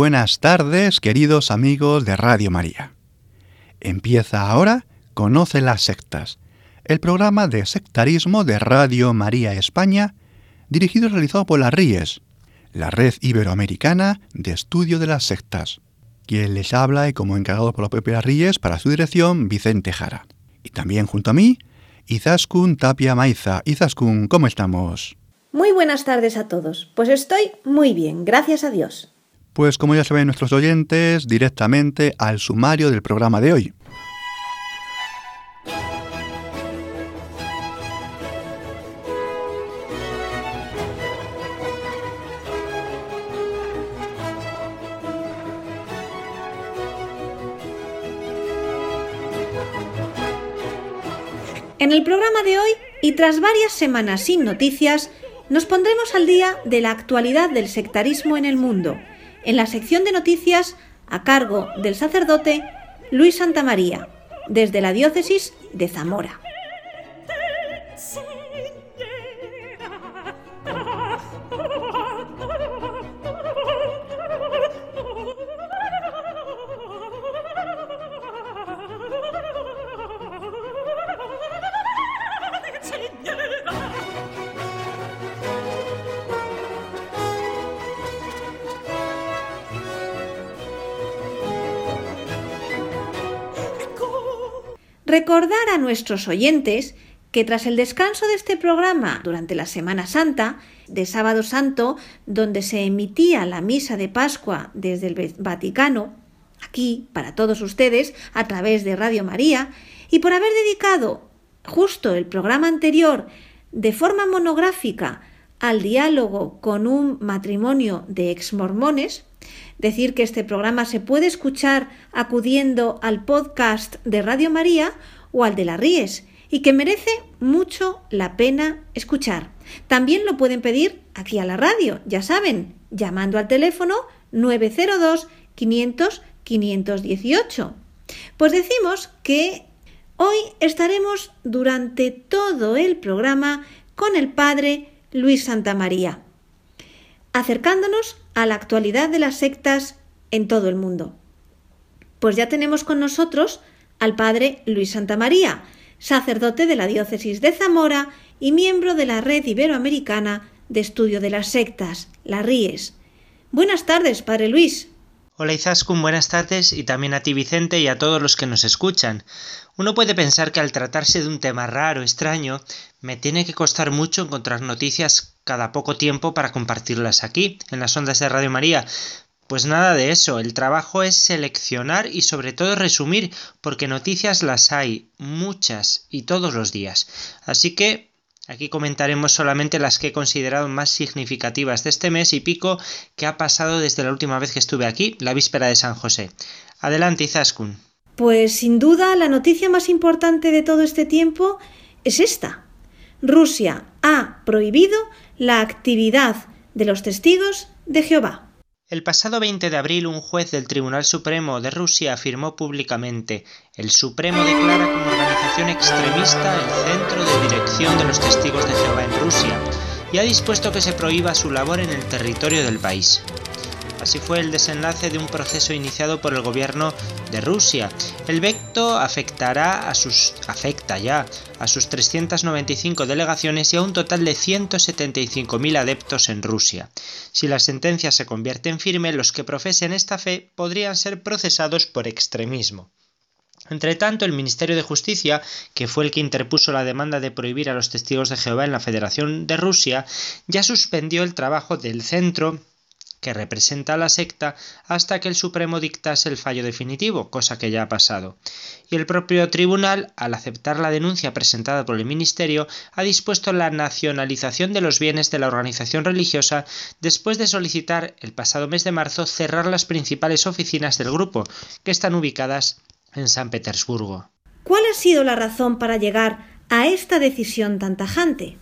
Buenas tardes, queridos amigos de Radio María. Empieza ahora Conoce las sectas, el programa de sectarismo de Radio María España, dirigido y realizado por la RIES, la Red Iberoamericana de Estudio de las Sectas. Quien les habla y como encargado por la propia RIES para su dirección, Vicente Jara. Y también junto a mí, Izaskun Tapia Maiza. Izaskun, ¿cómo estamos? Muy buenas tardes a todos. Pues estoy muy bien, gracias a Dios. Pues como ya saben nuestros oyentes, directamente al sumario del programa de hoy. En el programa de hoy, y tras varias semanas sin noticias, nos pondremos al día de la actualidad del sectarismo en el mundo en la sección de noticias a cargo del sacerdote Luis Santamaría, desde la diócesis de Zamora. Recordar a nuestros oyentes que tras el descanso de este programa durante la Semana Santa, de Sábado Santo, donde se emitía la misa de Pascua desde el Vaticano, aquí para todos ustedes, a través de Radio María, y por haber dedicado justo el programa anterior de forma monográfica al diálogo con un matrimonio de exmormones, decir que este programa se puede escuchar acudiendo al podcast de Radio María o al de la Ries y que merece mucho la pena escuchar. También lo pueden pedir aquí a la radio, ya saben, llamando al teléfono 902 500 518. Pues decimos que hoy estaremos durante todo el programa con el padre Luis Santamaría, acercándonos a la actualidad de las sectas en todo el mundo. Pues ya tenemos con nosotros al padre Luis Santamaría, sacerdote de la diócesis de Zamora y miembro de la Red Iberoamericana de Estudio de las Sectas, la RIES. Buenas tardes, padre Luis. Hola Izaskun, buenas tardes y también a ti Vicente y a todos los que nos escuchan. Uno puede pensar que al tratarse de un tema raro, extraño, me tiene que costar mucho encontrar noticias cada poco tiempo para compartirlas aquí, en las ondas de Radio María. Pues nada de eso, el trabajo es seleccionar y sobre todo resumir, porque noticias las hay, muchas y todos los días. Así que aquí comentaremos solamente las que he considerado más significativas de este mes y pico que ha pasado desde la última vez que estuve aquí, la víspera de San José. Adelante, Izaskun. Pues sin duda la noticia más importante de todo este tiempo es esta. Rusia ha prohibido la actividad de los testigos de Jehová. El pasado 20 de abril un juez del Tribunal Supremo de Rusia afirmó públicamente el Supremo declara como organización extremista el Centro de Dirección de los Testigos de Jehová en Rusia y ha dispuesto que se prohíba su labor en el territorio del país. Así fue el desenlace de un proceso iniciado por el gobierno de Rusia. El veto afectará a sus afecta ya a sus 395 delegaciones y a un total de 175.000 adeptos en Rusia. Si la sentencia se convierte en firme, los que profesen esta fe podrían ser procesados por extremismo. Entre tanto, el Ministerio de Justicia, que fue el que interpuso la demanda de prohibir a los testigos de Jehová en la Federación de Rusia, ya suspendió el trabajo del centro que representa a la secta hasta que el Supremo dictase el fallo definitivo, cosa que ya ha pasado. Y el propio tribunal, al aceptar la denuncia presentada por el Ministerio, ha dispuesto la nacionalización de los bienes de la organización religiosa después de solicitar el pasado mes de marzo cerrar las principales oficinas del grupo, que están ubicadas en San Petersburgo. ¿Cuál ha sido la razón para llegar a esta decisión tan tajante?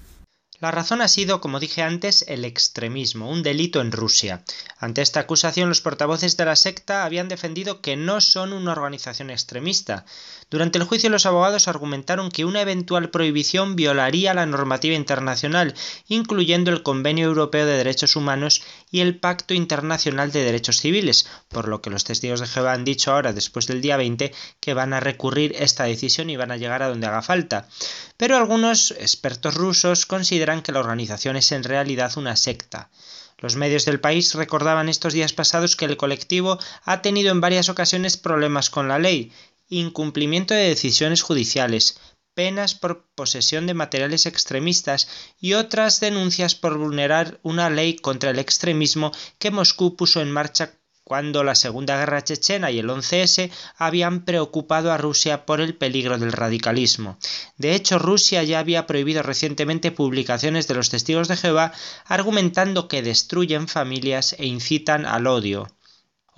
La razón ha sido, como dije antes, el extremismo, un delito en Rusia. Ante esta acusación, los portavoces de la secta habían defendido que no son una organización extremista. Durante el juicio, los abogados argumentaron que una eventual prohibición violaría la normativa internacional, incluyendo el Convenio Europeo de Derechos Humanos y el Pacto Internacional de Derechos Civiles, por lo que los testigos de Jehová han dicho ahora, después del día 20, que van a recurrir esta decisión y van a llegar a donde haga falta. Pero algunos expertos rusos consideran que la organización es en realidad una secta. Los medios del país recordaban estos días pasados que el colectivo ha tenido en varias ocasiones problemas con la ley, incumplimiento de decisiones judiciales, penas por posesión de materiales extremistas y otras denuncias por vulnerar una ley contra el extremismo que Moscú puso en marcha cuando la Segunda Guerra Chechena y el 11S habían preocupado a Rusia por el peligro del radicalismo. De hecho, Rusia ya había prohibido recientemente publicaciones de los testigos de Jehová argumentando que destruyen familias e incitan al odio.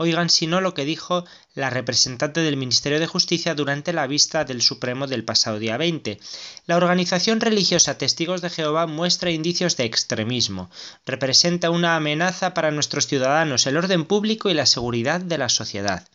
Oigan si no lo que dijo la representante del Ministerio de Justicia durante la vista del Supremo del pasado día 20. La organización religiosa Testigos de Jehová muestra indicios de extremismo. Representa una amenaza para nuestros ciudadanos, el orden público y la seguridad de la sociedad.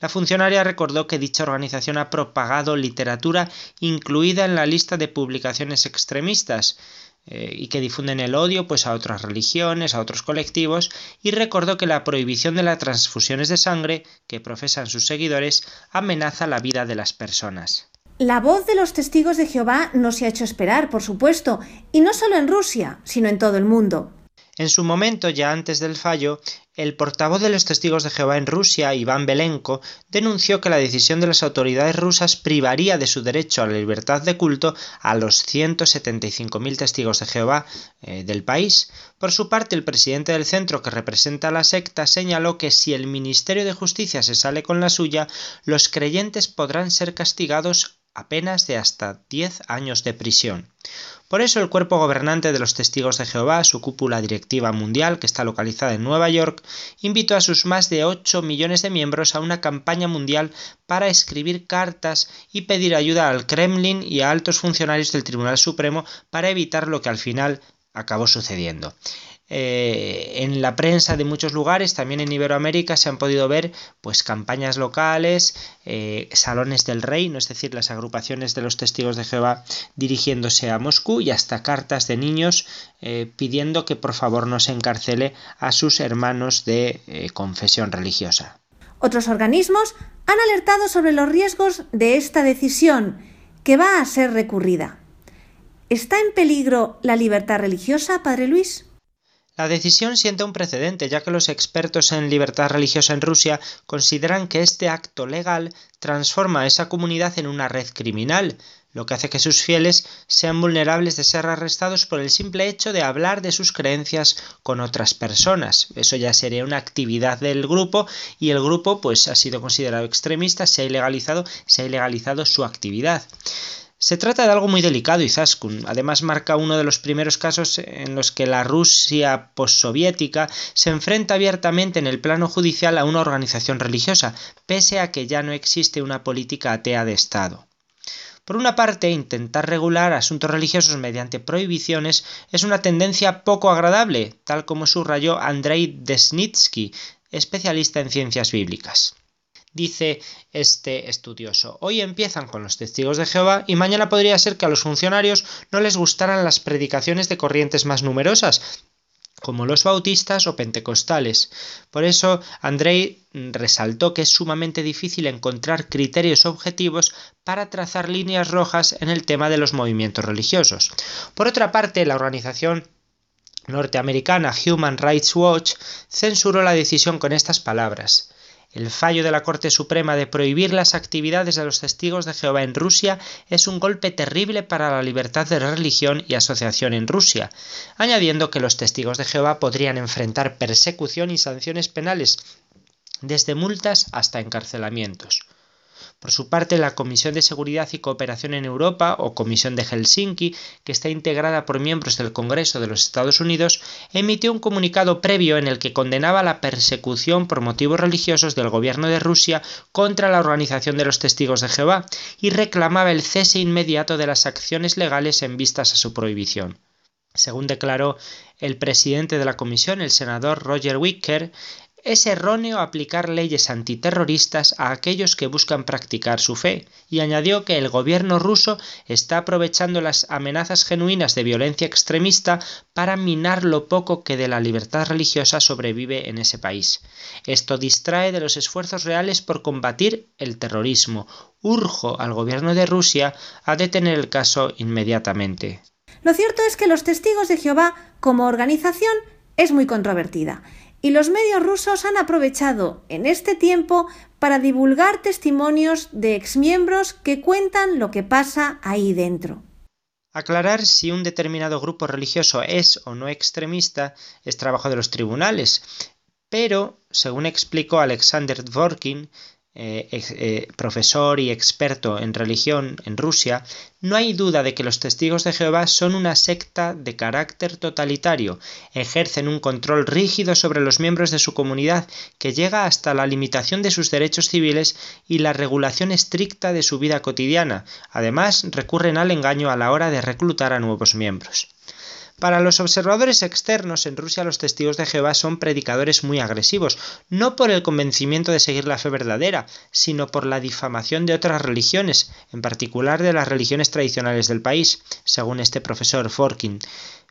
La funcionaria recordó que dicha organización ha propagado literatura incluida en la lista de publicaciones extremistas, eh, y que difunden el odio pues a otras religiones, a otros colectivos, y recordó que la prohibición de las transfusiones de sangre que profesan sus seguidores amenaza la vida de las personas. La voz de los testigos de Jehová no se ha hecho esperar, por supuesto, y no solo en Rusia, sino en todo el mundo. En su momento, ya antes del fallo, el portavoz de los testigos de Jehová en Rusia, Iván Belenko, denunció que la decisión de las autoridades rusas privaría de su derecho a la libertad de culto a los 175.000 testigos de Jehová eh, del país. Por su parte, el presidente del centro que representa a la secta señaló que si el Ministerio de Justicia se sale con la suya, los creyentes podrán ser castigados a penas de hasta 10 años de prisión. Por eso el cuerpo gobernante de los Testigos de Jehová, su cúpula directiva mundial, que está localizada en Nueva York, invitó a sus más de 8 millones de miembros a una campaña mundial para escribir cartas y pedir ayuda al Kremlin y a altos funcionarios del Tribunal Supremo para evitar lo que al final acabó sucediendo. Eh, en la prensa de muchos lugares, también en Iberoamérica, se han podido ver pues campañas locales, eh, salones del reino, es decir, las agrupaciones de los testigos de Jehová dirigiéndose a Moscú y hasta cartas de niños eh, pidiendo que por favor no se encarcele a sus hermanos de confesión religiosa. Otros organismos han alertado sobre los riesgos de esta decisión, que va a ser recurrida. ¿Está en peligro la libertad religiosa, Padre Luis? La decisión sienta un precedente, ya que los expertos en libertad religiosa en Rusia consideran que este acto legal transforma a esa comunidad en una red criminal, lo que hace que sus fieles sean vulnerables de ser arrestados por el simple hecho de hablar de sus creencias con otras personas. Eso ya sería una actividad del grupo y el grupo pues ha sido considerado extremista, se ha ilegalizado, se ha ilegalizado su actividad. Se trata de algo muy delicado, Izaskun. Además, marca uno de los primeros casos en los que la Rusia postsoviética se enfrenta abiertamente en el plano judicial a una organización religiosa, pese a que ya no existe una política atea de Estado. Por una parte, intentar regular asuntos religiosos mediante prohibiciones es una tendencia poco agradable, tal como subrayó Andrei Desnitsky, especialista en ciencias bíblicas. Dice este estudioso, hoy empiezan con los testigos de Jehová y mañana podría ser que a los funcionarios no les gustaran las predicaciones de corrientes más numerosas, como los bautistas o pentecostales. Por eso, Andrei resaltó que es sumamente difícil encontrar criterios objetivos para trazar líneas rojas en el tema de los movimientos religiosos. Por otra parte, la organización norteamericana Human Rights Watch censuró la decisión con estas palabras El fallo de la Corte Suprema de prohibir las actividades de los testigos de Jehová en Rusia es un golpe terrible para la libertad de religión y asociación en Rusia, añadiendo que los testigos de Jehová podrían enfrentar persecución y sanciones penales, desde multas hasta encarcelamientos. Por su parte, la Comisión de Seguridad y Cooperación en Europa, o Comisión de Helsinki, que está integrada por miembros del Congreso de los Estados Unidos, emitió un comunicado previo en el que condenaba la persecución por motivos religiosos del gobierno de Rusia contra la Organización de los Testigos de Jehová y reclamaba el cese inmediato de las acciones legales en vistas a su prohibición. Según declaró el presidente de la comisión, el senador Roger Wicker, es erróneo aplicar leyes antiterroristas a aquellos que buscan practicar su fe, y añadió que el gobierno ruso está aprovechando las amenazas genuinas de violencia extremista para minar lo poco que de la libertad religiosa sobrevive en ese país. Esto distrae de los esfuerzos reales por combatir el terrorismo. Urjo al gobierno de Rusia a detener el caso inmediatamente. Lo cierto es que los testigos de Jehová como organización es muy controvertida y los medios rusos han aprovechado en este tiempo para divulgar testimonios de exmiembros que cuentan lo que pasa ahí dentro. Aclarar si un determinado grupo religioso es o no extremista es trabajo de los tribunales, pero, según explicó Alexander Dvorkin, eh, eh, profesor y experto en religión en Rusia, no hay duda de que los testigos de Jehová son una secta de carácter totalitario, ejercen un control rígido sobre los miembros de su comunidad que llega hasta la limitación de sus derechos civiles y la regulación estricta de su vida cotidiana. Además, recurren al engaño a la hora de reclutar a nuevos miembros. Para los observadores externos en Rusia los testigos de Jehová son predicadores muy agresivos, no por el convencimiento de seguir la fe verdadera, sino por la difamación de otras religiones, en particular de las religiones tradicionales del país, según este profesor Forkin.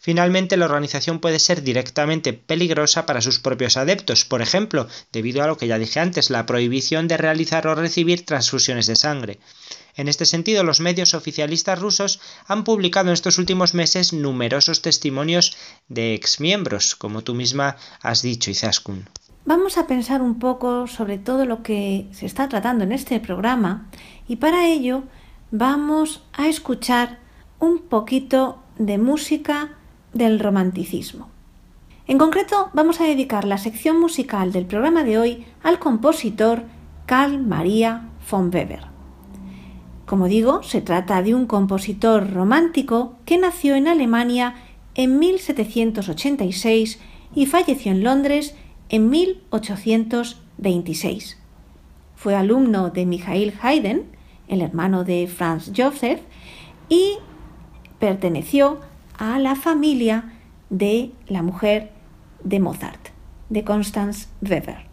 Finalmente, la organización puede ser directamente peligrosa para sus propios adeptos, por ejemplo, debido a lo que ya dije antes, la prohibición de realizar o recibir transfusiones de sangre. En este sentido, los medios oficialistas rusos han publicado en estos últimos meses numerosos testimonios de exmiembros, como tú misma has dicho, Izaskun. Vamos a pensar un poco sobre todo lo que se está tratando en este programa y para ello vamos a escuchar un poquito de música del romanticismo. En concreto, vamos a dedicar la sección musical del programa de hoy al compositor Karl Maria von Weber. Como digo, se trata de un compositor romántico que nació en Alemania en 1786 y falleció en Londres en 1826. Fue alumno de Michael Haydn, el hermano de Franz Joseph, y perteneció a la familia de la mujer de Mozart, de Constance Weber.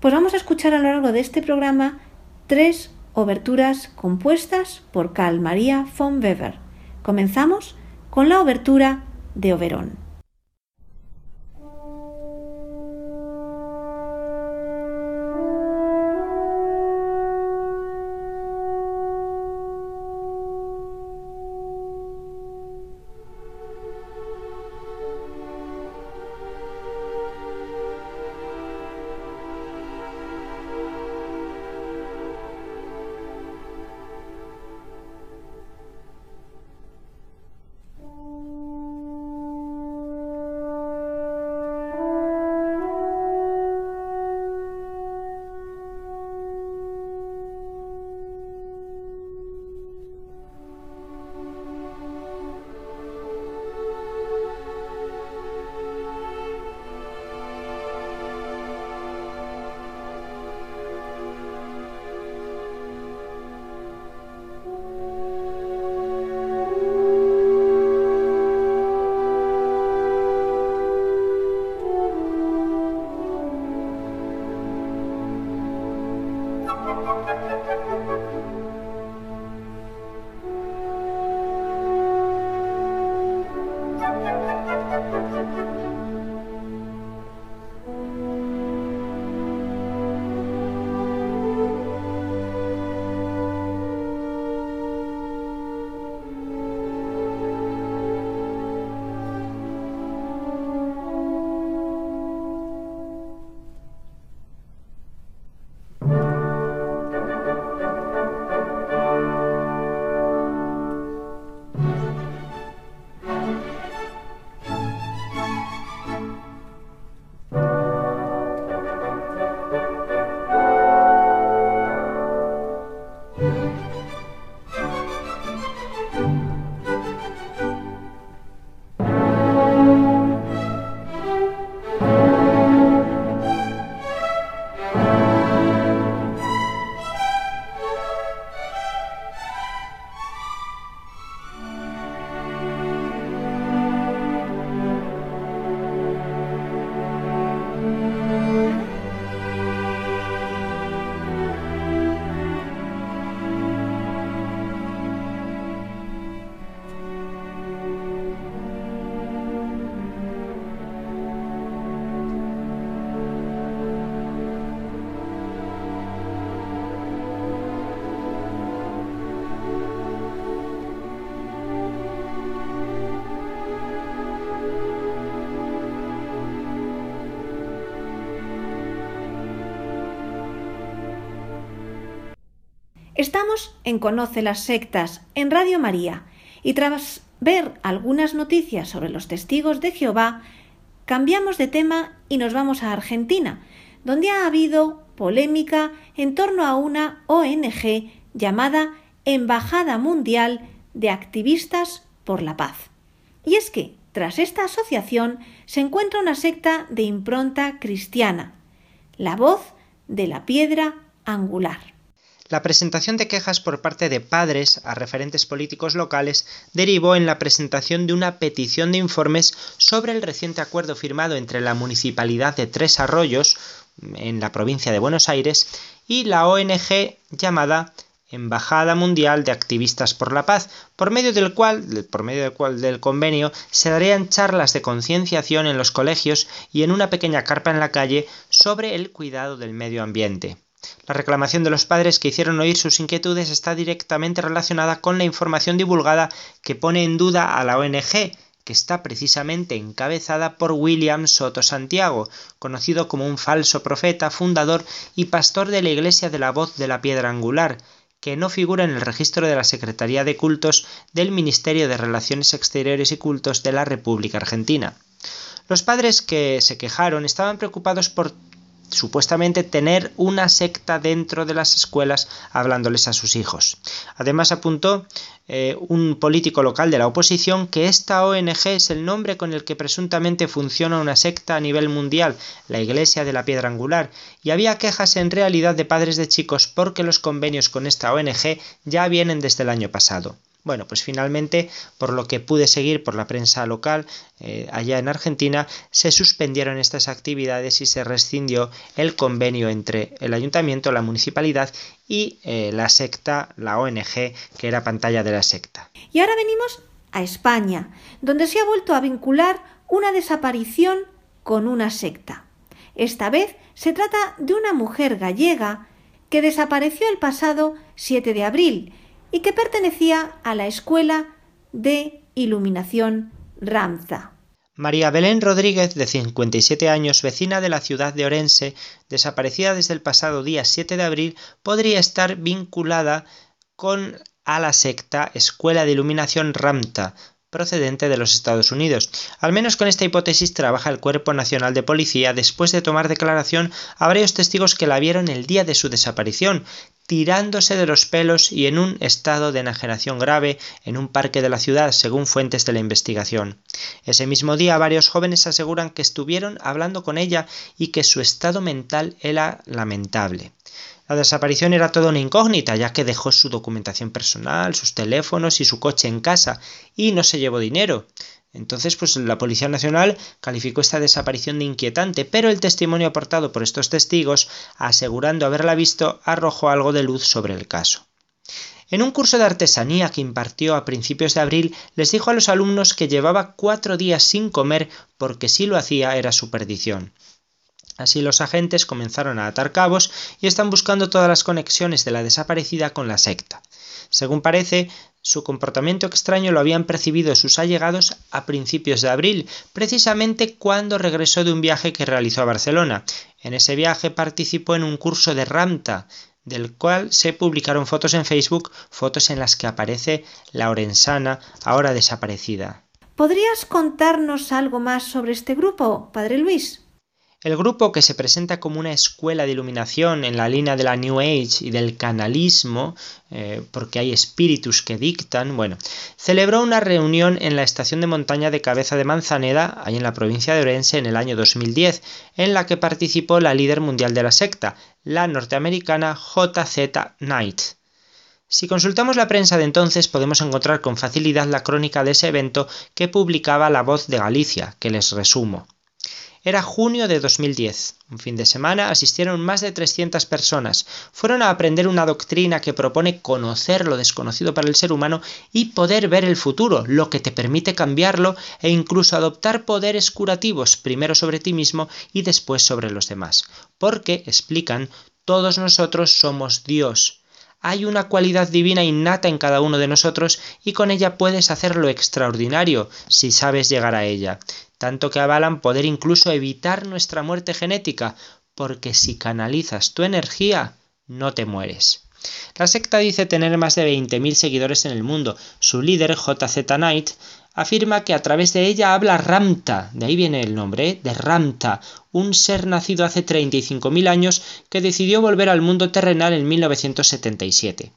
Pues vamos a escuchar a lo largo de este programa tres Oberturas compuestas por Carl Maria von Weber. Comenzamos con la obertura de Oberón. Estamos en Conoce las Sectas en Radio María y tras ver algunas noticias sobre los testigos de Jehová, cambiamos de tema y nos vamos a Argentina, donde ha habido polémica en torno a una ONG llamada Embajada Mundial de Activistas por la Paz. Y es que, tras esta asociación, se encuentra una secta de impronta cristiana, la voz de la piedra angular. La presentación de quejas por parte de padres a referentes políticos locales derivó en la presentación de una petición de informes sobre el reciente acuerdo firmado entre la Municipalidad de Tres Arroyos, en la provincia de Buenos Aires, y la ONG llamada Embajada Mundial de Activistas por la Paz, por medio del cual, por medio del cual del convenio se darían charlas de concienciación en los colegios y en una pequeña carpa en la calle sobre el cuidado del medio ambiente. La reclamación de los padres que hicieron oír sus inquietudes está directamente relacionada con la información divulgada que pone en duda a la ONG, que está precisamente encabezada por William Soto Santiago, conocido como un falso profeta, fundador y pastor de la Iglesia de la Voz de la Piedra Angular, que no figura en el registro de la Secretaría de Cultos del Ministerio de Relaciones Exteriores y Cultos de la República Argentina. Los padres que se quejaron estaban preocupados por supuestamente tener una secta dentro de las escuelas hablándoles a sus hijos. Además apuntó eh, un político local de la oposición que esta ONG es el nombre con el que presuntamente funciona una secta a nivel mundial, la Iglesia de la Piedra Angular, y había quejas en realidad de padres de chicos porque los convenios con esta ONG ya vienen desde el año pasado. Bueno, pues finalmente, por lo que pude seguir por la prensa local eh, allá en Argentina, se suspendieron estas actividades y se rescindió el convenio entre el ayuntamiento, la municipalidad y eh, la secta, la ONG, que era pantalla de la secta. Y ahora venimos a España, donde se ha vuelto a vincular una desaparición con una secta. Esta vez se trata de una mujer gallega que desapareció el pasado 7 de abril y que pertenecía a la Escuela de Iluminación Ramza. María Belén Rodríguez, de 57 años, vecina de la ciudad de Orense, desaparecida desde el pasado día 7 de abril, podría estar vinculada con a la secta Escuela de Iluminación Ramta, procedente de los Estados Unidos. Al menos con esta hipótesis trabaja el Cuerpo Nacional de Policía después de tomar declaración a varios testigos que la vieron el día de su desaparición, tirándose de los pelos y en un estado de enajenación grave en un parque de la ciudad, según fuentes de la investigación. Ese mismo día varios jóvenes aseguran que estuvieron hablando con ella y que su estado mental era lamentable. La desaparición era toda una incógnita, ya que dejó su documentación personal, sus teléfonos y su coche en casa, y no se llevó dinero. Entonces, pues la Policía Nacional calificó esta desaparición de inquietante, pero el testimonio aportado por estos testigos, asegurando haberla visto, arrojó algo de luz sobre el caso. En un curso de artesanía que impartió a principios de abril, les dijo a los alumnos que llevaba cuatro días sin comer porque si lo hacía era su perdición. Así los agentes comenzaron a atar cabos y están buscando todas las conexiones de la desaparecida con la secta. Según parece, su comportamiento extraño lo habían percibido sus allegados a principios de abril, precisamente cuando regresó de un viaje que realizó a Barcelona. En ese viaje participó en un curso de Ramta, del cual se publicaron fotos en Facebook, fotos en las que aparece la orensana, ahora desaparecida. ¿Podrías contarnos algo más sobre este grupo, Padre Luis? El grupo, que se presenta como una escuela de iluminación en la línea de la New Age y del canalismo, eh, porque hay espíritus que dictan, bueno, celebró una reunión en la estación de montaña de Cabeza de Manzaneda, ahí en la provincia de Orense, en el año 2010, en la que participó la líder mundial de la secta, la norteamericana JZ Knight. Si consultamos la prensa de entonces podemos encontrar con facilidad la crónica de ese evento que publicaba La Voz de Galicia, que les resumo. Era junio de 2010. Un fin de semana asistieron más de 300 personas. Fueron a aprender una doctrina que propone conocer lo desconocido para el ser humano y poder ver el futuro, lo que te permite cambiarlo e incluso adoptar poderes curativos, primero sobre ti mismo y después sobre los demás. Porque, explican, todos nosotros somos Dios. Hay una cualidad divina innata en cada uno de nosotros y con ella puedes hacer lo extraordinario si sabes llegar a ella tanto que avalan poder incluso evitar nuestra muerte genética, porque si canalizas tu energía, no te mueres. La secta dice tener más de 20.000 seguidores en el mundo. Su líder, JZ Knight, afirma que a través de ella habla Ramta, de ahí viene el nombre, ¿eh? de Ramta, un ser nacido hace 35.000 años que decidió volver al mundo terrenal en 1977.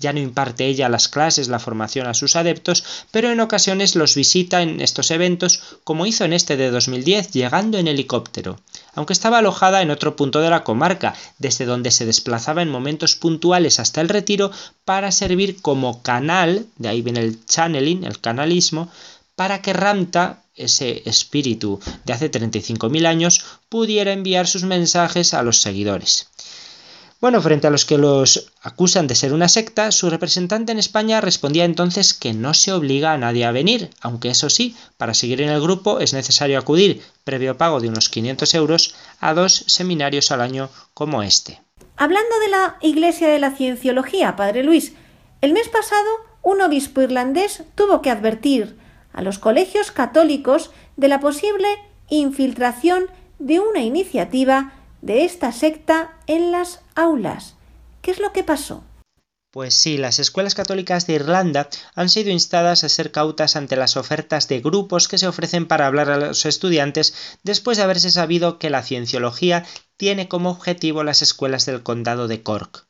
Ya no imparte ella las clases, la formación a sus adeptos, pero en ocasiones los visita en estos eventos, como hizo en este de 2010, llegando en helicóptero, aunque estaba alojada en otro punto de la comarca, desde donde se desplazaba en momentos puntuales hasta el retiro para servir como canal, de ahí viene el channeling, el canalismo, para que Ramta, ese espíritu de hace 35.000 años, pudiera enviar sus mensajes a los seguidores. Bueno, frente a los que los acusan de ser una secta, su representante en España respondía entonces que no se obliga a nadie a venir, aunque eso sí, para seguir en el grupo es necesario acudir, previo pago de unos 500 euros, a dos seminarios al año como este. Hablando de la Iglesia de la Cienciología, Padre Luis, el mes pasado un obispo irlandés tuvo que advertir a los colegios católicos de la posible infiltración de una iniciativa de esta secta en las aulas. ¿Qué es lo que pasó? Pues sí, las escuelas católicas de Irlanda han sido instadas a ser cautas ante las ofertas de grupos que se ofrecen para hablar a los estudiantes después de haberse sabido que la cienciología tiene como objetivo las escuelas del condado de Cork.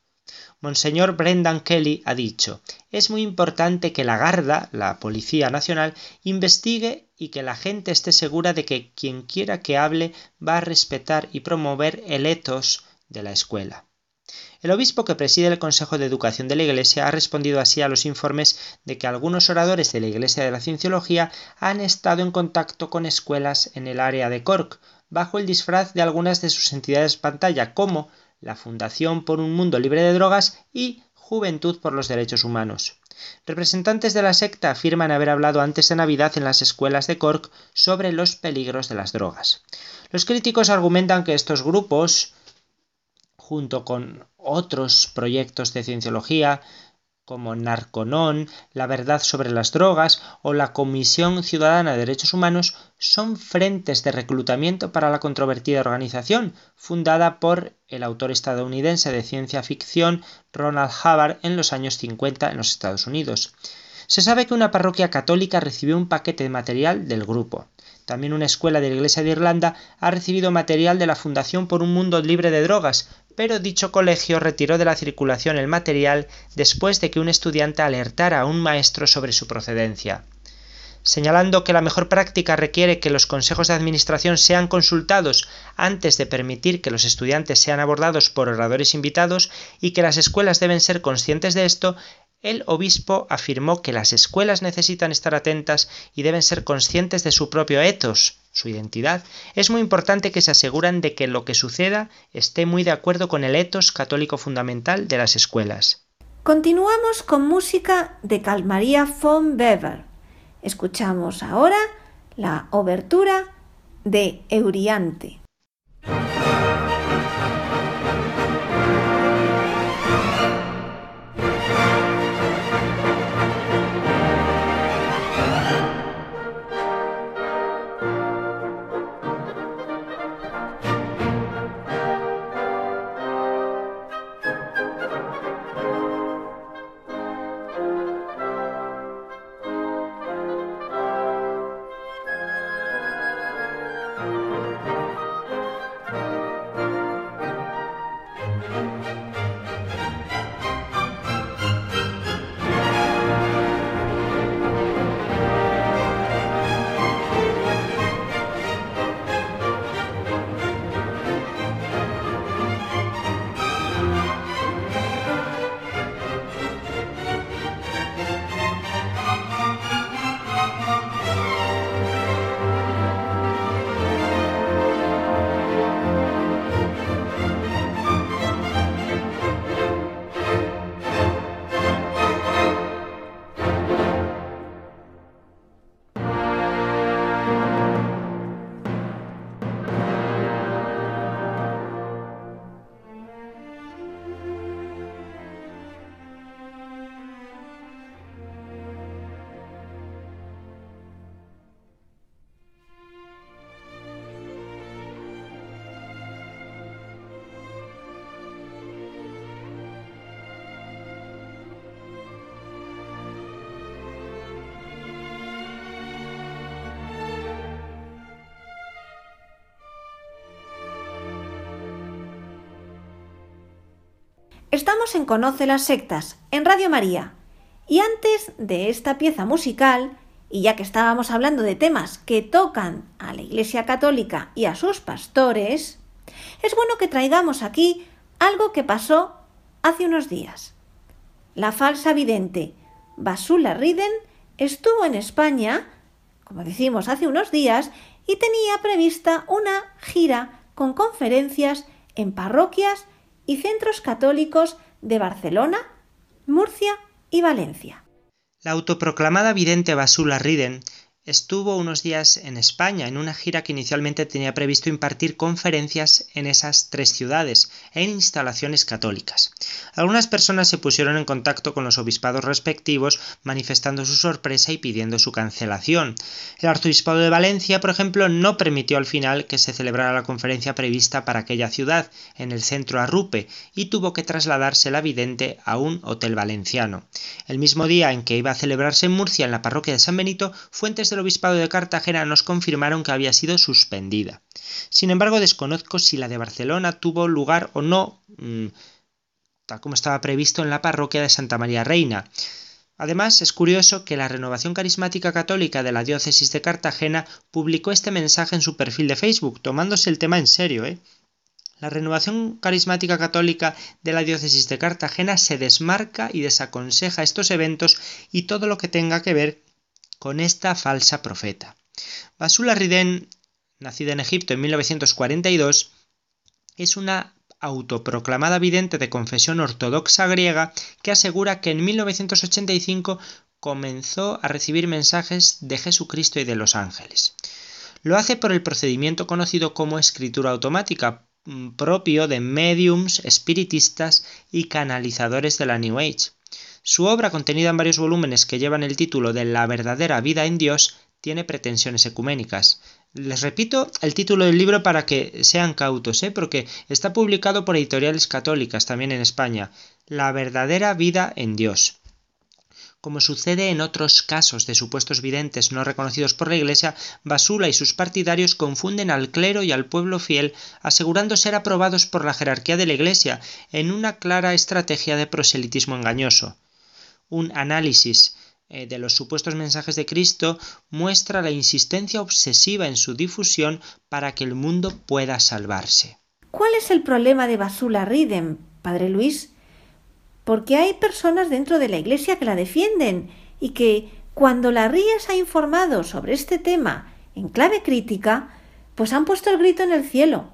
Monseñor Brendan Kelly ha dicho, es muy importante que la Garda, la Policía Nacional, investigue y que la gente esté segura de que quien quiera que hable va a respetar y promover el etos de la escuela. El obispo que preside el Consejo de Educación de la Iglesia ha respondido así a los informes de que algunos oradores de la Iglesia de la Cienciología han estado en contacto con escuelas en el área de Cork, bajo el disfraz de algunas de sus entidades pantalla, como la Fundación por un Mundo Libre de Drogas y Juventud por los Derechos Humanos. Representantes de la secta afirman haber hablado antes de Navidad en las escuelas de Cork sobre los peligros de las drogas. Los críticos argumentan que estos grupos, junto con otros proyectos de cienciología, como Narconon, La Verdad sobre las Drogas o la Comisión Ciudadana de Derechos Humanos son frentes de reclutamiento para la controvertida organización, fundada por el autor estadounidense de ciencia ficción Ronald Hubbard en los años 50 en los Estados Unidos. Se sabe que una parroquia católica recibió un paquete de material del grupo. También una escuela de la Iglesia de Irlanda ha recibido material de la Fundación por un Mundo Libre de Drogas, pero dicho colegio retiró de la circulación el material después de que un estudiante alertara a un maestro sobre su procedencia. Señalando que la mejor práctica requiere que los consejos de administración sean consultados antes de permitir que los estudiantes sean abordados por oradores invitados y que las escuelas deben ser conscientes de esto, el obispo afirmó que las escuelas necesitan estar atentas y deben ser conscientes de su propio etos, su identidad. Es muy importante que se aseguran de que lo que suceda esté muy de acuerdo con el etos católico fundamental de las escuelas. Continuamos con música de Calmaría von Weber. Escuchamos ahora la obertura de Euriante. Estamos en Conoce las Sectas, en Radio María. Y antes de esta pieza musical, y ya que estábamos hablando de temas que tocan a la Iglesia Católica y a sus pastores, es bueno que traigamos aquí algo que pasó hace unos días. La falsa vidente Basula Riden estuvo en España, como decimos hace unos días, y tenía prevista una gira con conferencias en parroquias y centros católicos de Barcelona, Murcia y Valencia. La autoproclamada vidente Basula Riden estuvo unos días en España en una gira que inicialmente tenía previsto impartir conferencias en esas tres ciudades, en instalaciones católicas. Algunas personas se pusieron en contacto con los obispados respectivos manifestando su sorpresa y pidiendo su cancelación. El arzobispado de Valencia, por ejemplo, no permitió al final que se celebrara la conferencia prevista para aquella ciudad, en el centro Arrupe, y tuvo que trasladarse la vidente a un hotel valenciano. El mismo día en que iba a celebrarse en Murcia, en la parroquia de San Benito, fuentes del obispado de Cartagena nos confirmaron que había sido suspendida. Sin embargo, desconozco si la de Barcelona tuvo lugar o no, mm, tal como estaba previsto en la parroquia de Santa María Reina. Además, es curioso que la Renovación Carismática Católica de la Diócesis de Cartagena publicó este mensaje en su perfil de Facebook, tomándose el tema en serio, ¿eh? La renovación carismática católica de la diócesis de Cartagena se desmarca y desaconseja estos eventos y todo lo que tenga que ver con esta falsa profeta. Basula Riden, nacida en Egipto en 1942, es una autoproclamada vidente de confesión ortodoxa griega que asegura que en 1985 comenzó a recibir mensajes de Jesucristo y de los ángeles. Lo hace por el procedimiento conocido como escritura automática, mm, propio de mediums, espiritistas y canalizadores de la New Age. Su obra, contenida en varios volúmenes que llevan el título de La verdadera vida en Dios, tiene pretensiones ecuménicas. Les repito el título del libro para que sean cautos, ¿eh? porque está publicado por editoriales católicas también en España. La verdadera vida en Dios. Como sucede en otros casos de supuestos videntes no reconocidos por la Iglesia, Basula y sus partidarios confunden al clero y al pueblo fiel, asegurando ser aprobados por la jerarquía de la Iglesia, en una clara estrategia de proselitismo engañoso un análisis eh, de los supuestos mensajes de Cristo muestra la insistencia obsesiva en su difusión para que el mundo pueda salvarse. ¿Cuál es el problema de Basula Riden, Padre Luis? Porque hay personas dentro de la Iglesia que la defienden y que cuando la Rías ha informado sobre este tema en clave crítica, pues han puesto el grito en el cielo.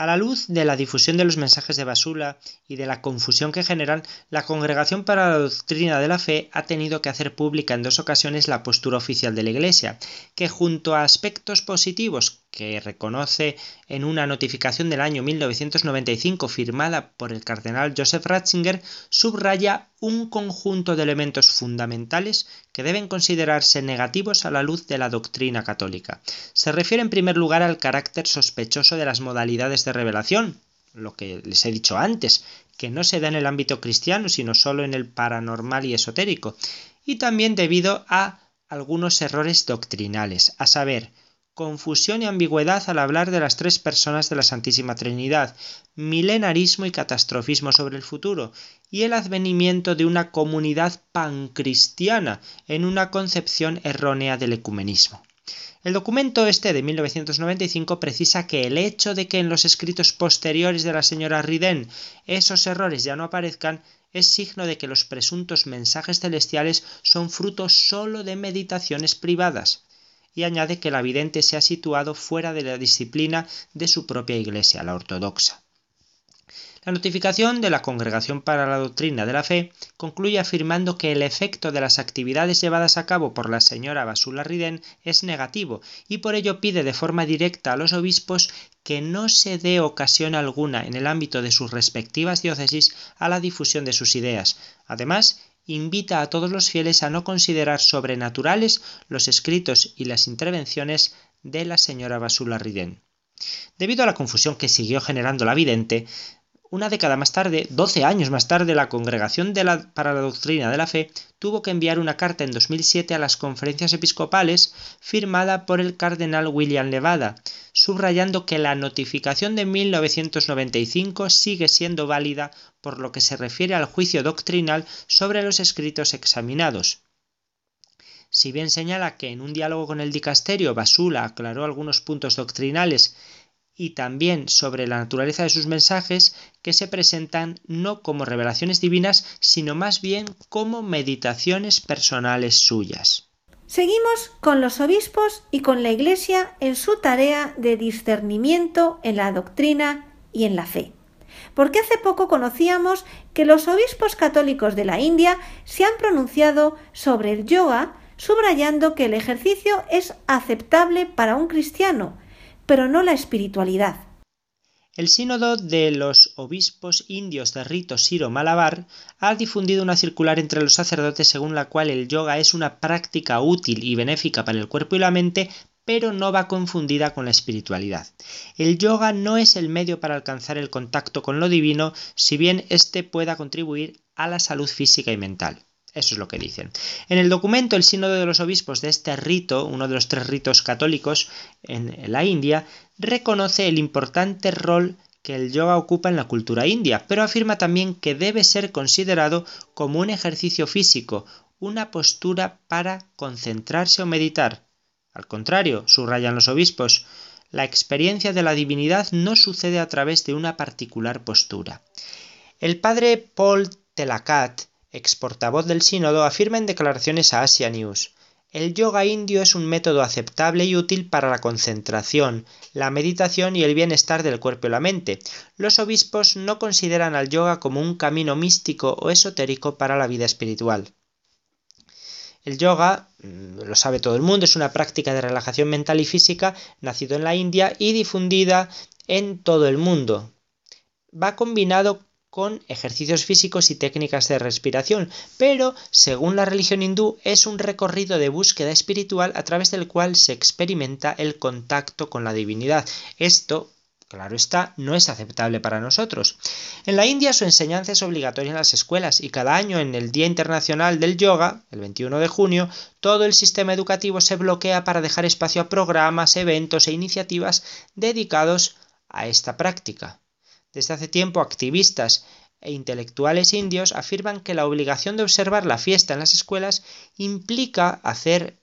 A la luz de la difusión de los mensajes de Basula y de la confusión que generan, la Congregación para la Doctrina de la Fe ha tenido que hacer pública en dos ocasiones la postura oficial de la Iglesia, que junto a aspectos positivos que reconoce en una notificación del año 1995 firmada por el cardenal Joseph Ratzinger, subraya un conjunto de elementos fundamentales que deben considerarse negativos a la luz de la doctrina católica. Se refiere en primer lugar al carácter sospechoso de las modalidades de revelación, lo que les he dicho antes, que no se da en el ámbito cristiano, sino solo en el paranormal y esotérico, y también debido a algunos errores doctrinales, a saber, confusión y ambigüedad al hablar de las tres personas de la Santísima Trinidad, milenarismo y catastrofismo sobre el futuro, y el advenimiento de una comunidad pancristiana en una concepción errónea del ecumenismo. El documento este de 1995 precisa que el hecho de que en los escritos posteriores de la señora Riden esos errores ya no aparezcan es signo de que los presuntos mensajes celestiales son fruto sólo de meditaciones privadas y añade que la vidente se ha situado fuera de la disciplina de su propia iglesia, la ortodoxa. La notificación de la Congregación para la Doctrina de la Fe concluye afirmando que el efecto de las actividades llevadas a cabo por la señora Basula Riden es negativo y por ello pide de forma directa a los obispos que no se dé ocasión alguna en el ámbito de sus respectivas diócesis a la difusión de sus ideas. Además, invita a todos los fieles a no considerar sobrenaturales los escritos y las intervenciones de la señora Basula Riden. Debido a la confusión que siguió generando la vidente, una década más tarde, doce años más tarde, la Congregación para la Doctrina de la Fe tuvo que enviar una carta en 2007 a las conferencias episcopales firmada por el cardenal William Levada, subrayando que la notificación de 1995 sigue siendo válida por lo que se refiere al juicio doctrinal sobre los escritos examinados. Si bien señala que en un diálogo con el dicasterio Basula aclaró algunos puntos doctrinales y también sobre la naturaleza de sus mensajes que se presentan no como revelaciones divinas, sino más bien como meditaciones personales suyas. Seguimos con los obispos y con la Iglesia en su tarea de discernimiento en la doctrina y en la fe. Porque hace poco conocíamos que los obispos católicos de la India se han pronunciado sobre el yoga, subrayando que el ejercicio es aceptable para un cristiano, pero no la espiritualidad. El sínodo de los obispos indios de rito siro-malabar ha difundido una circular entre los sacerdotes según la cual el yoga es una práctica útil y benéfica para el cuerpo y la mente, pero no va confundida con la espiritualidad. El yoga no es el medio para alcanzar el contacto con lo divino, si bien éste pueda contribuir a la salud física y mental. Eso es lo que dicen. En el documento, el Sínodo de los Obispos de este rito, uno de los tres ritos católicos en la India, reconoce el importante rol que el yoga ocupa en la cultura india, pero afirma también que debe ser considerado como un ejercicio físico, una postura para concentrarse o meditar. Al contrario, subrayan los obispos, la experiencia de la divinidad no sucede a través de una particular postura. El padre Paul Telakat ex portavoz del sínodo, afirma en declaraciones a Asia News el yoga indio es un método aceptable y útil para la concentración, la meditación y el bienestar del cuerpo y la mente. Los obispos no consideran al yoga como un camino místico o esotérico para la vida espiritual. El yoga, mm, lo sabe todo el mundo, es una práctica de relajación mental y física nacido en la India y difundida en todo el mundo. Va combinado con ejercicios físicos y técnicas de respiración, pero, según la religión hindú, es un recorrido de búsqueda espiritual a través del cual se experimenta el contacto con la divinidad. Esto, claro está, no es aceptable para nosotros. En la India su enseñanza es obligatoria en las escuelas y cada año en el Día Internacional del Yoga, el 21 de junio, todo el sistema educativo se bloquea para dejar espacio a programas, eventos e iniciativas dedicados a esta práctica. Desde hace tiempo, activistas e intelectuales indios afirman que la obligación de observar la fiesta en las escuelas implica hacer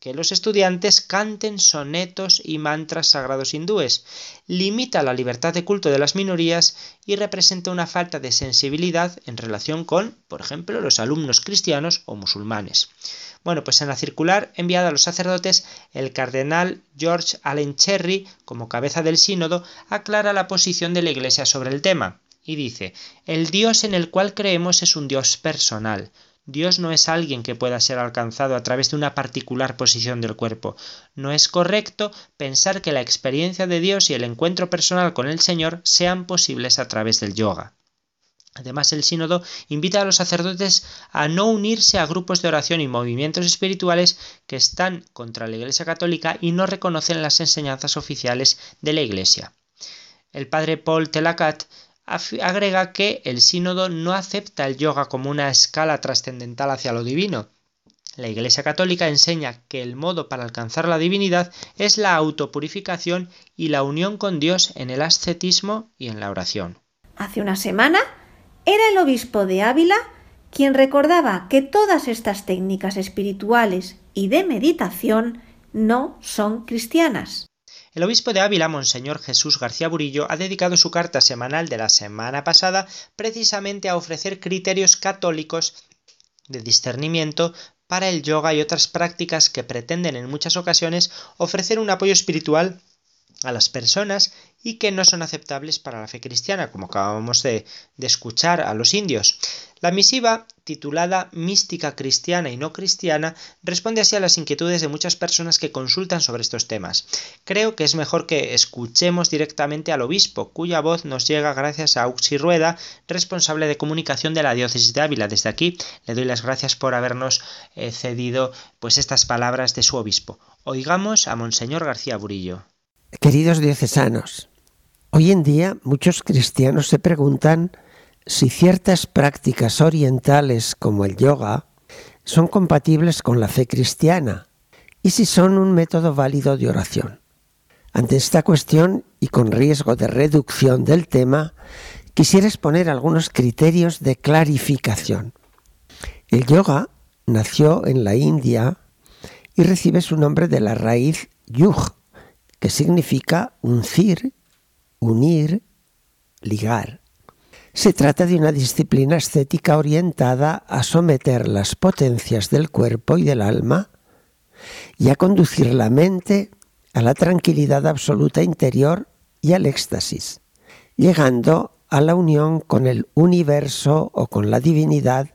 que los estudiantes canten sonetos y mantras sagrados hindúes, limita la libertad de culto de las minorías y representa una falta de sensibilidad en relación con, por ejemplo, los alumnos cristianos o musulmanes. Bueno, pues en la circular enviada a los sacerdotes, el cardenal George Allen Cherry, como cabeza del sínodo, aclara la posición de la Iglesia sobre el tema y dice, el Dios en el cual creemos es un Dios personal. Dios no es alguien que pueda ser alcanzado a través de una particular posición del cuerpo. No es correcto pensar que la experiencia de Dios y el encuentro personal con el Señor sean posibles a través del yoga. Además, el sínodo invita a los sacerdotes a no unirse a grupos de oración y movimientos espirituales que están contra la Iglesia católica y no reconocen las enseñanzas oficiales de la Iglesia. El padre Paul Telakat agrega que el sínodo no acepta el yoga como una escala trascendental hacia lo divino. La Iglesia católica enseña que el modo para alcanzar la divinidad es la autopurificación y la unión con Dios en el ascetismo y en la oración. Hace una semana era el obispo de Ávila quien recordaba que todas estas técnicas espirituales y de meditación no son cristianas. El obispo de Ávila, Monseñor Jesús García Burillo, ha dedicado su carta semanal de la semana pasada precisamente a ofrecer criterios católicos de discernimiento para el yoga y otras prácticas que pretenden en muchas ocasiones ofrecer un apoyo espiritual a las personas y que no son aceptables para la fe cristiana, como acabamos de, escuchar a los indios. La misiva, titulada Mística cristiana y no cristiana, responde así a las inquietudes de muchas personas que consultan sobre estos temas. Creo que es mejor que escuchemos directamente al obispo, cuya voz nos llega gracias a Uxi Rueda, responsable de comunicación de la diócesis de Ávila. Desde aquí le doy las gracias por habernos eh, cedido pues estas palabras de su obispo. Oigamos a Monseñor García Burillo. Queridos diocesanos, hoy en día muchos cristianos se preguntan si ciertas prácticas orientales como el yoga son compatibles con la fe cristiana y si son un método válido de oración. Ante esta cuestión y con riesgo de reducción del tema, quisiera exponer algunos criterios de clarificación. El yoga nació en la India y recibe su nombre de la raíz yug, que significa uncir, unir, ligar. Se trata de una disciplina estética orientada a someter las potencias del cuerpo y del alma y a conducir la mente a la tranquilidad absoluta interior y al éxtasis, llegando a la unión con el universo o con la divinidad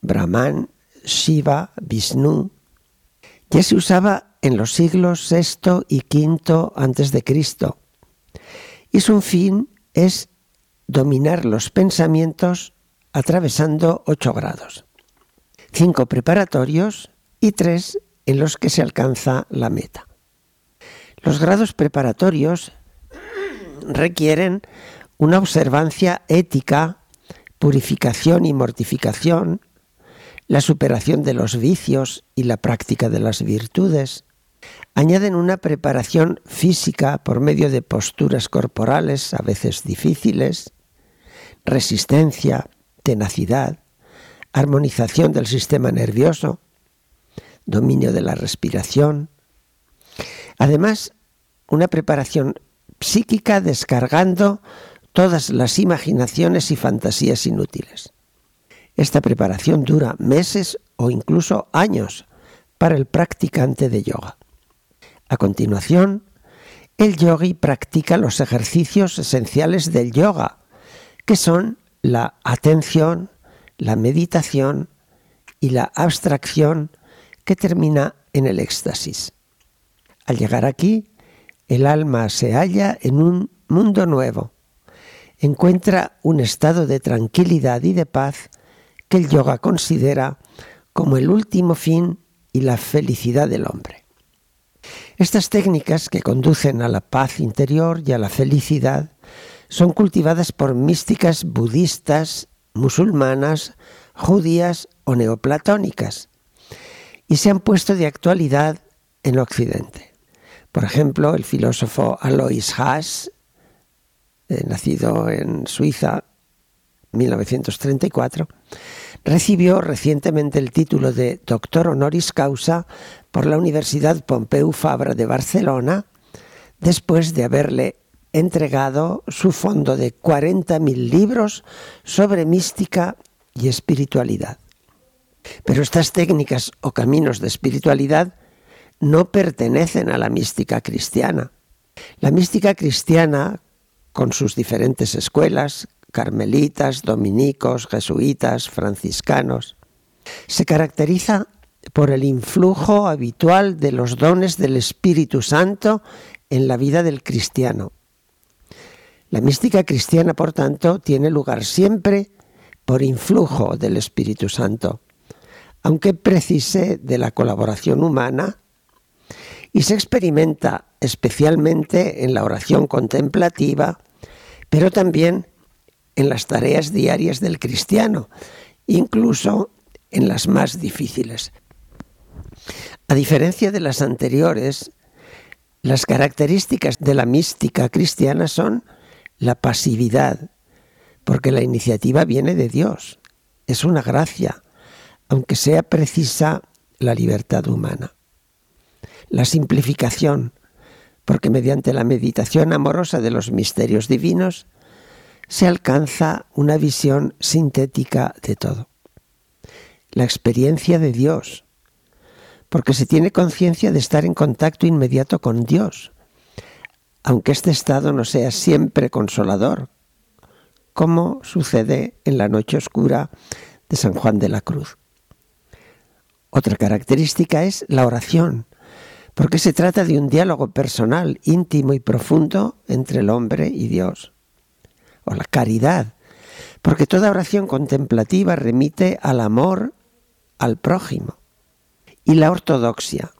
Brahman, Shiva, Vishnu. Ya se usaba en los siglos VI y V antes de Cristo. Y su fin es dominar los pensamientos atravesando ocho grados, cinco preparatorios y tres en los que se alcanza la meta. Los grados preparatorios requieren una observancia ética, purificación y mortificación, la superación de los vicios y la práctica de las virtudes. Añaden una preparación física por medio de posturas corporales a veces difíciles, resistencia, tenacidad, armonización del sistema nervioso, dominio de la respiración, Además, una preparación psíquica descargando todas las imaginaciones y fantasías inútiles. Esta preparación dura meses o incluso años para el practicante de yoga. A continuación, el yogi practica los ejercicios esenciales del yoga, que son la atención, la meditación y la abstracción que termina en el éxtasis. Al llegar aquí, el alma se halla en un mundo nuevo. Encuentra un estado de tranquilidad y de paz que el yoga considera como el último fin y la felicidad del hombre. Estas técnicas que conducen a la paz interior y a la felicidad son cultivadas por místicas budistas, musulmanas, judías o neoplatónicas y se han puesto de actualidad en Occidente. Por ejemplo, el filósofo Alois Haas, eh, nacido en Suiza, 1934, recibió recientemente el título de doctor honoris causa por la Universidad Pompeu Fabra de Barcelona, después de haberle entregado su fondo de 40.000 libros sobre mística y espiritualidad. Pero estas técnicas o caminos de espiritualidad no pertenecen a la mística cristiana. La mística cristiana, con sus diferentes escuelas, carmelitas, dominicos, jesuitas, franciscanos, se caracteriza por el influjo habitual de los dones del Espíritu Santo en la vida del cristiano. La mística cristiana, por tanto, tiene lugar siempre por influjo del Espíritu Santo, aunque precise de la colaboración humana y se experimenta especialmente en la oración contemplativa, pero también en las tareas diarias del cristiano, incluso en las más difíciles. A diferencia de las anteriores, las características de la mística cristiana son la pasividad, porque la iniciativa viene de Dios, es una gracia, aunque sea precisa la libertad humana la simplificación, porque mediante la meditación amorosa de los misterios divinos se alcanza una visión sintética de todo. La experiencia de Dios, porque se tiene conciencia de estar en contacto inmediato con Dios, aunque este estado no sea siempre consolador, como sucede en la noche oscura de San Juan de la Cruz. Otra característica es la oración, porque se trata de un diálogo personal, íntimo y profundo entre el hombre y Dios. O la caridad, porque toda oración contemplativa remite al amor al prójimo. Y la ortodoxia,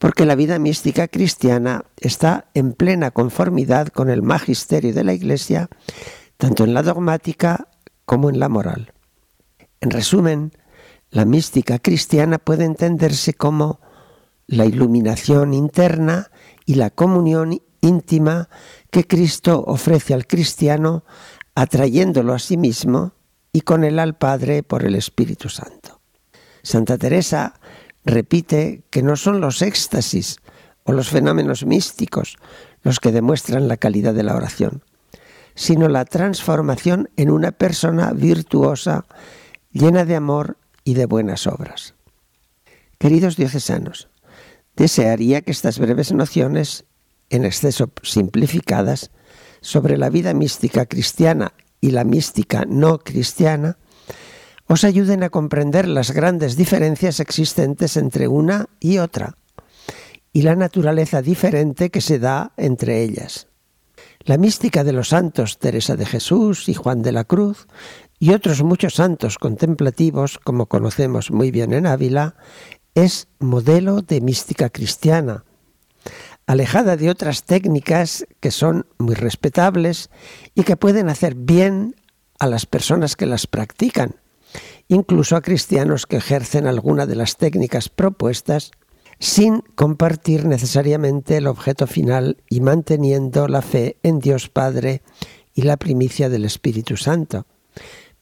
porque la vida mística cristiana está en plena conformidad con el magisterio de la Iglesia, tanto en la dogmática como en la moral. En resumen, la mística cristiana puede entenderse como la iluminación interna y la comunión íntima que Cristo ofrece al cristiano, atrayéndolo a sí mismo y con él al Padre por el Espíritu Santo. Santa Teresa repite que no son los éxtasis o los fenómenos místicos los que demuestran la calidad de la oración, sino la transformación en una persona virtuosa, llena de amor y de buenas obras. Queridos diocesanos, desearía que estas breves nociones, en exceso simplificadas, sobre la vida mística cristiana y la mística no cristiana, os ayuden a comprender las grandes diferencias existentes entre una y otra y la naturaleza diferente que se da entre ellas. La mística de los santos Teresa de Jesús y Juan de la Cruz y otros muchos santos contemplativos, como conocemos muy bien en Ávila, es modelo de mística cristiana, alejada de otras técnicas que son muy respetables y que pueden hacer bien a las personas que las practican, incluso a cristianos que ejercen alguna de las técnicas propuestas sin compartir necesariamente el objeto final y manteniendo la fe en Dios Padre y la primicia del Espíritu Santo,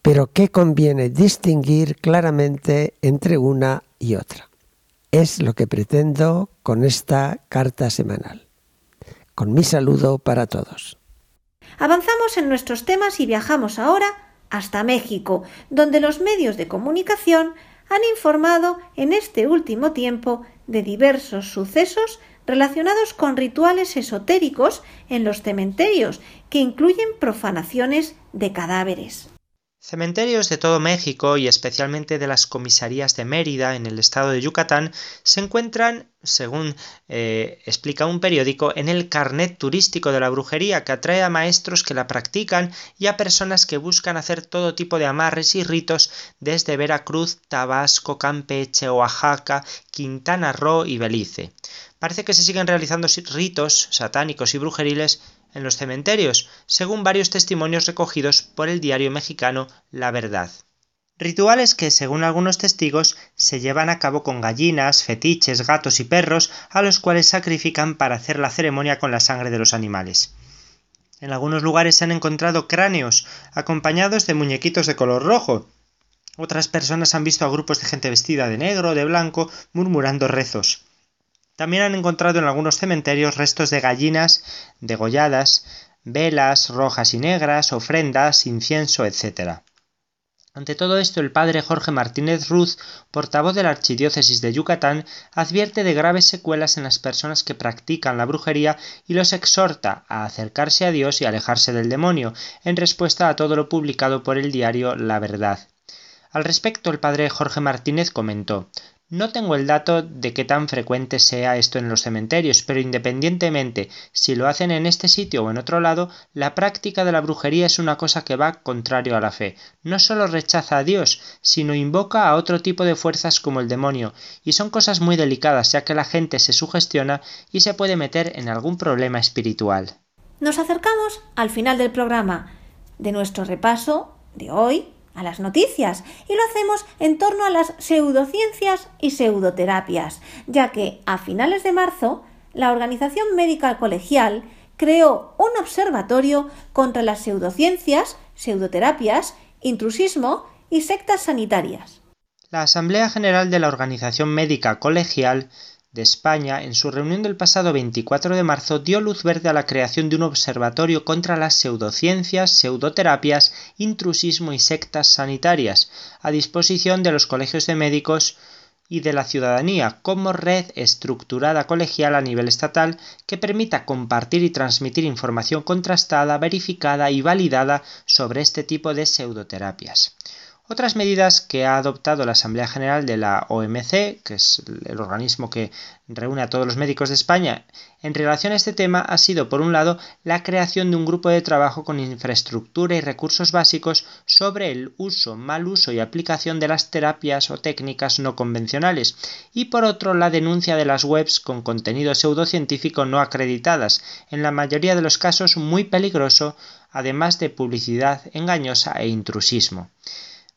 pero que conviene distinguir claramente entre una y otra. Es lo que pretendo con esta carta semanal. Con mi saludo para todos. Avanzamos en nuestros temas y viajamos ahora hasta México, donde los medios de comunicación han informado en este último tiempo de diversos sucesos relacionados con rituales esotéricos en los cementerios, que incluyen profanaciones de cadáveres. Cementerios de todo México y especialmente de las comisarías de Mérida en el estado de Yucatán se encuentran, según eh, explica un periódico, en el carnet turístico de la brujería que atrae a maestros que la practican y a personas que buscan hacer todo tipo de amarres y ritos desde Veracruz, Tabasco, Campeche, Oaxaca, Quintana Roo y Belice. Parece que se siguen realizando ritos satánicos y brujeriles en los cementerios, según varios testimonios recogidos por el diario mexicano La Verdad. Rituales que, según algunos testigos, se llevan a cabo con gallinas, fetiches, gatos y perros, a los cuales sacrifican para hacer la ceremonia con la sangre de los animales. En algunos lugares se han encontrado cráneos, acompañados de muñequitos de color rojo. Otras personas han visto a grupos de gente vestida de negro, de blanco, murmurando rezos. También han encontrado en algunos cementerios restos de gallinas degolladas, velas rojas y negras, ofrendas, incienso, etc. Ante todo esto, el padre Jorge Martínez Ruz, portavoz de la Archidiócesis de Yucatán, advierte de graves secuelas en las personas que practican la brujería y los exhorta a acercarse a Dios y alejarse del demonio, en respuesta a todo lo publicado por el diario La Verdad. Al respecto, el padre Jorge Martínez comentó no tengo el dato de qué tan frecuente sea esto en los cementerios, pero independientemente si lo hacen en este sitio o en otro lado, la práctica de la brujería es una cosa que va contrario a la fe. No solo rechaza a Dios, sino invoca a otro tipo de fuerzas como el demonio, y son cosas muy delicadas ya que la gente se sugestiona y se puede meter en algún problema espiritual. Nos acercamos al final del programa de nuestro repaso de hoy a las noticias y lo hacemos en torno a las pseudociencias y pseudoterapias, ya que a finales de marzo la Organización Médica Colegial creó un observatorio contra las pseudociencias, pseudoterapias, intrusismo y sectas sanitarias. La Asamblea General de la Organización Médica Colegial de España, en su reunión del pasado 24 de marzo, dio luz verde a la creación de un observatorio contra las pseudociencias, pseudoterapias, intrusismo y sectas sanitarias, a disposición de los colegios de médicos y de la ciudadanía como red estructurada colegial a nivel estatal que permita compartir y transmitir información contrastada, verificada y validada sobre este tipo de pseudoterapias. Otras medidas que ha adoptado la Asamblea General de la OMC, que es el organismo que reúne a todos los médicos de España, en relación a este tema ha sido, por un lado, la creación de un grupo de trabajo con infraestructura y recursos básicos sobre el uso, mal uso y aplicación de las terapias o técnicas no convencionales, y por otro, la denuncia de las webs con contenido pseudocientífico no acreditadas, en la mayoría de los casos muy peligroso, además de publicidad engañosa e intrusismo.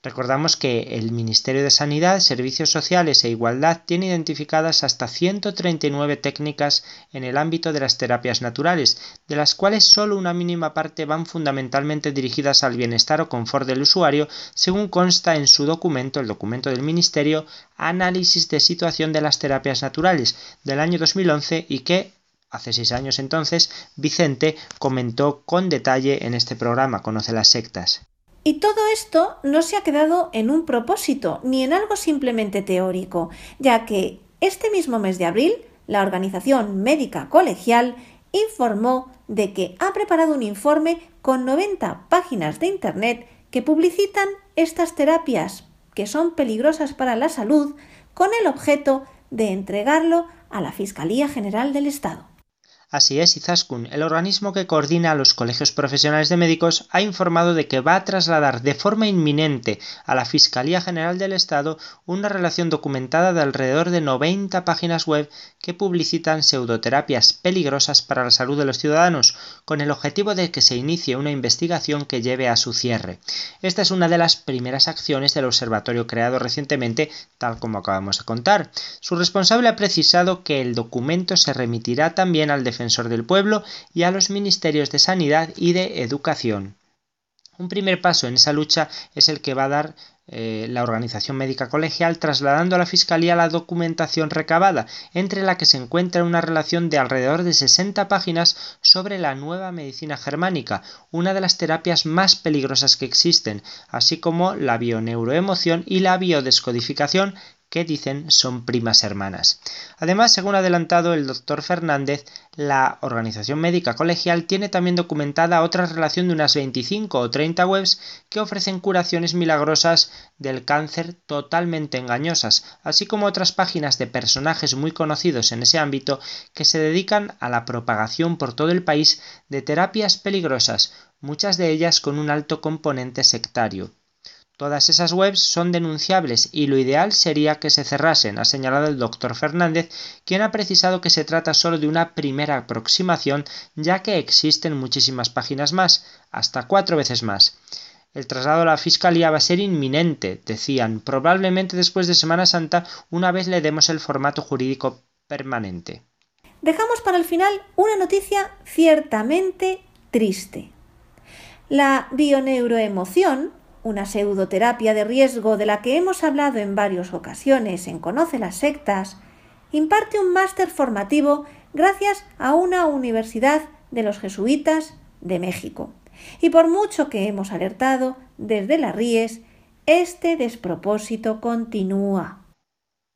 Recordamos que el Ministerio de Sanidad, Servicios Sociales e Igualdad tiene identificadas hasta 139 técnicas en el ámbito de las terapias naturales, de las cuales solo una mínima parte van fundamentalmente dirigidas al bienestar o confort del usuario, según consta en su documento, el documento del Ministerio, Análisis de situación de las terapias naturales del año 2011 y que hace seis años entonces, Vicente comentó con detalle en este programa Conoce las sectas. Y todo esto no se ha quedado en un propósito ni en algo simplemente teórico, ya que este mismo mes de abril la Organización Médica Colegial informó de que ha preparado un informe con 90 páginas de Internet que publicitan estas terapias que son peligrosas para la salud con el objeto de entregarlo a la Fiscalía General del Estado. Así es, Izaskun, el organismo que coordina los colegios profesionales de médicos, ha informado de que va a trasladar de forma inminente a la Fiscalía General del Estado una relación documentada de alrededor de 90 páginas web que publicitan pseudoterapias peligrosas para la salud de los ciudadanos, con el objetivo de que se inicie una investigación que lleve a su cierre. Esta es una de las primeras acciones del observatorio creado recientemente, tal como acabamos de contar. Su responsable ha precisado que el documento se remitirá también al defensor del pueblo y a los ministerios de Sanidad y de Educación. Un primer paso en esa lucha es el que va a dar eh, la organización médica colegial trasladando a la Fiscalía la documentación recabada, entre la que se encuentra una relación de alrededor de 60 páginas sobre la nueva medicina germánica, una de las terapias más peligrosas que existen, así como la bioneuroemoción y la biodescodificación que dicen son primas hermanas. Además, según ha adelantado el doctor Fernández, la Organización Médica Colegial tiene también documentada otra relación de unas 25 o 30 webs que ofrecen curaciones milagrosas del cáncer totalmente engañosas, así como otras páginas de personajes muy conocidos en ese ámbito que se dedican a la propagación por todo el país de terapias peligrosas, muchas de ellas con un alto componente sectario. Todas esas webs son denunciables y lo ideal sería que se cerrasen, ha señalado el doctor Fernández, quien ha precisado que se trata solo de una primera aproximación, ya que existen muchísimas páginas más, hasta cuatro veces más. El traslado a la Fiscalía va a ser inminente, decían, probablemente después de Semana Santa, una vez le demos el formato jurídico permanente. Dejamos para el final una noticia ciertamente triste. La bioneuroemoción una pseudoterapia de riesgo de la que hemos hablado en varias ocasiones en Conoce las sectas, imparte un máster formativo gracias a una universidad de los jesuitas de México. Y por mucho que hemos alertado desde las Ries, este despropósito continúa.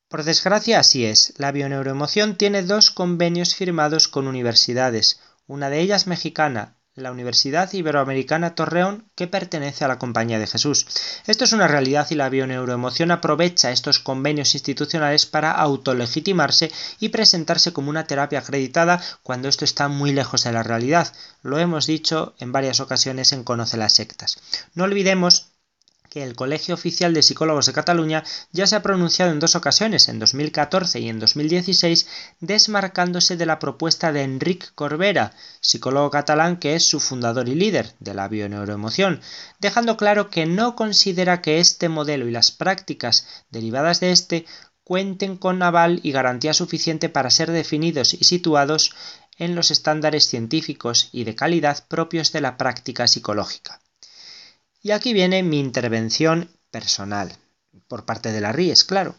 Por desgracia así es. La bioneuroemoción tiene dos convenios firmados con universidades, una de ellas mexicana, la Universidad Iberoamericana Torreón, que pertenece a la Compañía de Jesús. Esto es una realidad y la bioneuroemoción aprovecha estos convenios institucionales para autolegitimarse y presentarse como una terapia acreditada cuando esto está muy lejos de la realidad. Lo hemos dicho en varias ocasiones en Conoce las sectas. No olvidemos que el Colegio Oficial de Psicólogos de Cataluña ya se ha pronunciado en dos ocasiones, en 2014 y en 2016, desmarcándose de la propuesta de Enric Corbera, psicólogo catalán que es su fundador y líder de la bioneuroemoción, dejando claro que no considera que este modelo y las prácticas derivadas de este cuenten con aval y garantía suficiente para ser definidos y situados en los estándares científicos y de calidad propios de la práctica psicológica. Y aquí viene mi intervención personal, por parte de la RIES, claro.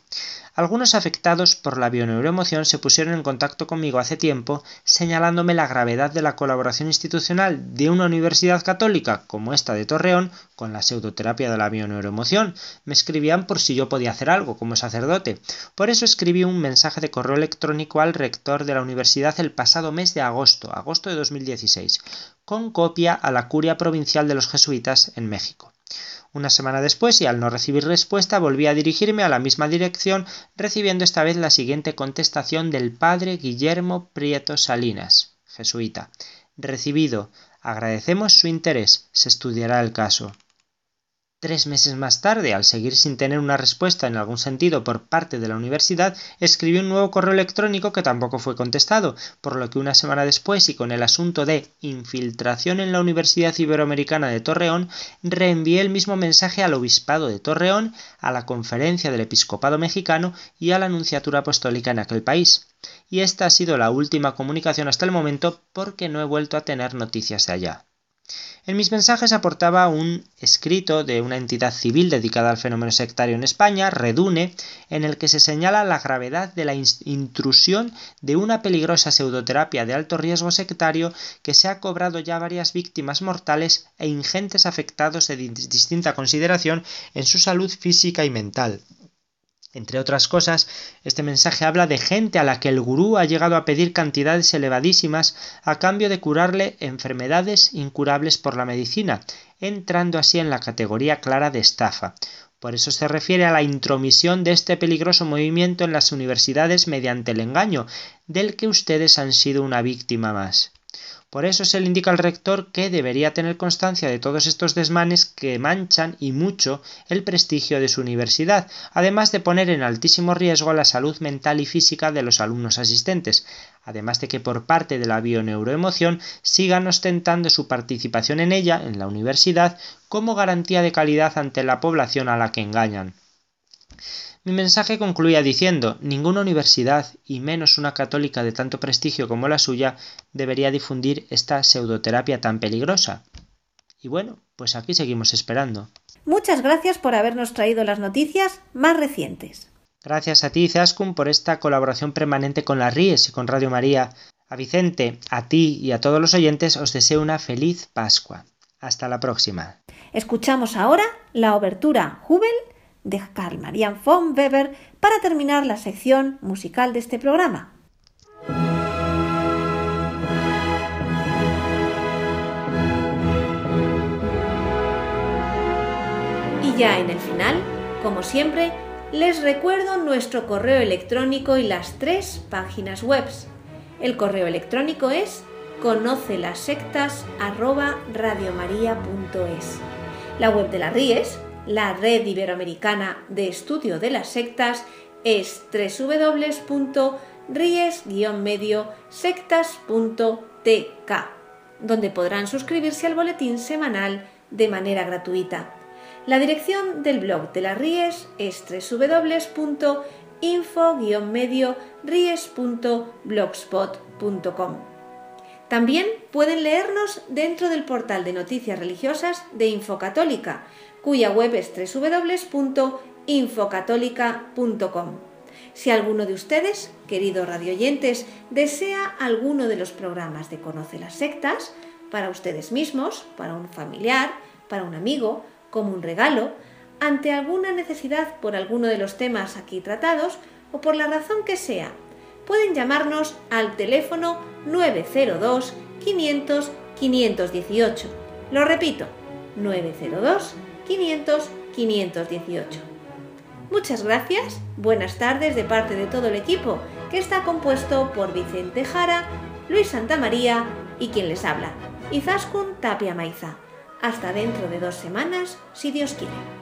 Algunos afectados por la bioneuroemoción se pusieron en contacto conmigo hace tiempo señalándome la gravedad de la colaboración institucional de una universidad católica como esta de Torreón con la pseudoterapia de la bioneuroemoción. Me escribían por si yo podía hacer algo como sacerdote. Por eso escribí un mensaje de correo electrónico al rector de la universidad el pasado mes de agosto, agosto de 2016, con copia a la curia provincial de los jesuitas en México. Una semana después, y al no recibir respuesta, volví a dirigirme a la misma dirección, recibiendo esta vez la siguiente contestación del padre Guillermo Prieto Salinas, jesuita. Recibido. Agradecemos su interés. Se estudiará el caso. Tres meses más tarde, al seguir sin tener una respuesta en algún sentido por parte de la universidad, escribió un nuevo correo electrónico que tampoco fue contestado, por lo que una semana después y con el asunto de infiltración en la Universidad Iberoamericana de Torreón, reenvié el mismo mensaje al Obispado de Torreón, a la Conferencia del Episcopado Mexicano y a la Anunciatura Apostólica en aquel país. Y esta ha sido la última comunicación hasta el momento porque no he vuelto a tener noticias de allá. En mis mensajes aportaba un escrito de una entidad civil dedicada al fenómeno sectario en España, Redune, en el que se señala la gravedad de la intrusión de una peligrosa pseudoterapia de alto riesgo sectario que se ha cobrado ya varias víctimas mortales e ingentes afectados de distinta consideración en su salud física y mental. Entre otras cosas, este mensaje habla de gente a la que el gurú ha llegado a pedir cantidades elevadísimas a cambio de curarle enfermedades incurables por la medicina, entrando así en la categoría clara de estafa. Por eso se refiere a la intromisión de este peligroso movimiento en las universidades mediante el engaño, del que ustedes han sido una víctima más. Por eso se le indica al rector que debería tener constancia de todos estos desmanes que manchan y mucho el prestigio de su universidad, además de poner en altísimo riesgo la salud mental y física de los alumnos asistentes, además de que por parte de la bioneuroemoción sigan ostentando su participación en ella, en la universidad, como garantía de calidad ante la población a la que engañan. Mi mensaje concluía diciendo ninguna universidad, y menos una católica de tanto prestigio como la suya, debería difundir esta pseudoterapia tan peligrosa. Y bueno, pues aquí seguimos esperando. Muchas gracias por habernos traído las noticias más recientes. Gracias a ti, Zaskun, por esta colaboración permanente con la RIES y con Radio María. A Vicente, a ti y a todos los oyentes os deseo una feliz Pascua. Hasta la próxima. Escuchamos ahora la obertura Jubel de Karl Marian von Weber para terminar la sección musical de este programa. Y ya en el final, como siempre, les recuerdo nuestro correo electrónico y las tres páginas web. El correo electrónico es conoce las sectas La web de la RIES la Red Iberoamericana de Estudio de las Sectas es www.ries-mediosectas.tk, donde podrán suscribirse al boletín semanal de manera gratuita. La dirección del blog de la Ries es www.info-ries.blogspot.com. También pueden leernos dentro del portal de noticias religiosas de Infocatólica, cuya web es www.infocatólica.com. Si alguno de ustedes, queridos radioyentes, desea alguno de los programas de Conoce las Sectas, para ustedes mismos, para un familiar, para un amigo, como un regalo, ante alguna necesidad por alguno de los temas aquí tratados o por la razón que sea, pueden llamarnos al teléfono 902 500 518. Lo repito, 902 500 518. Muchas gracias, buenas tardes de parte de todo el equipo, que está compuesto por Vicente Jara, Luis Santamaría y quien les habla, Izaskun Tapia Maiza. Hasta dentro de dos semanas, si Dios quiere.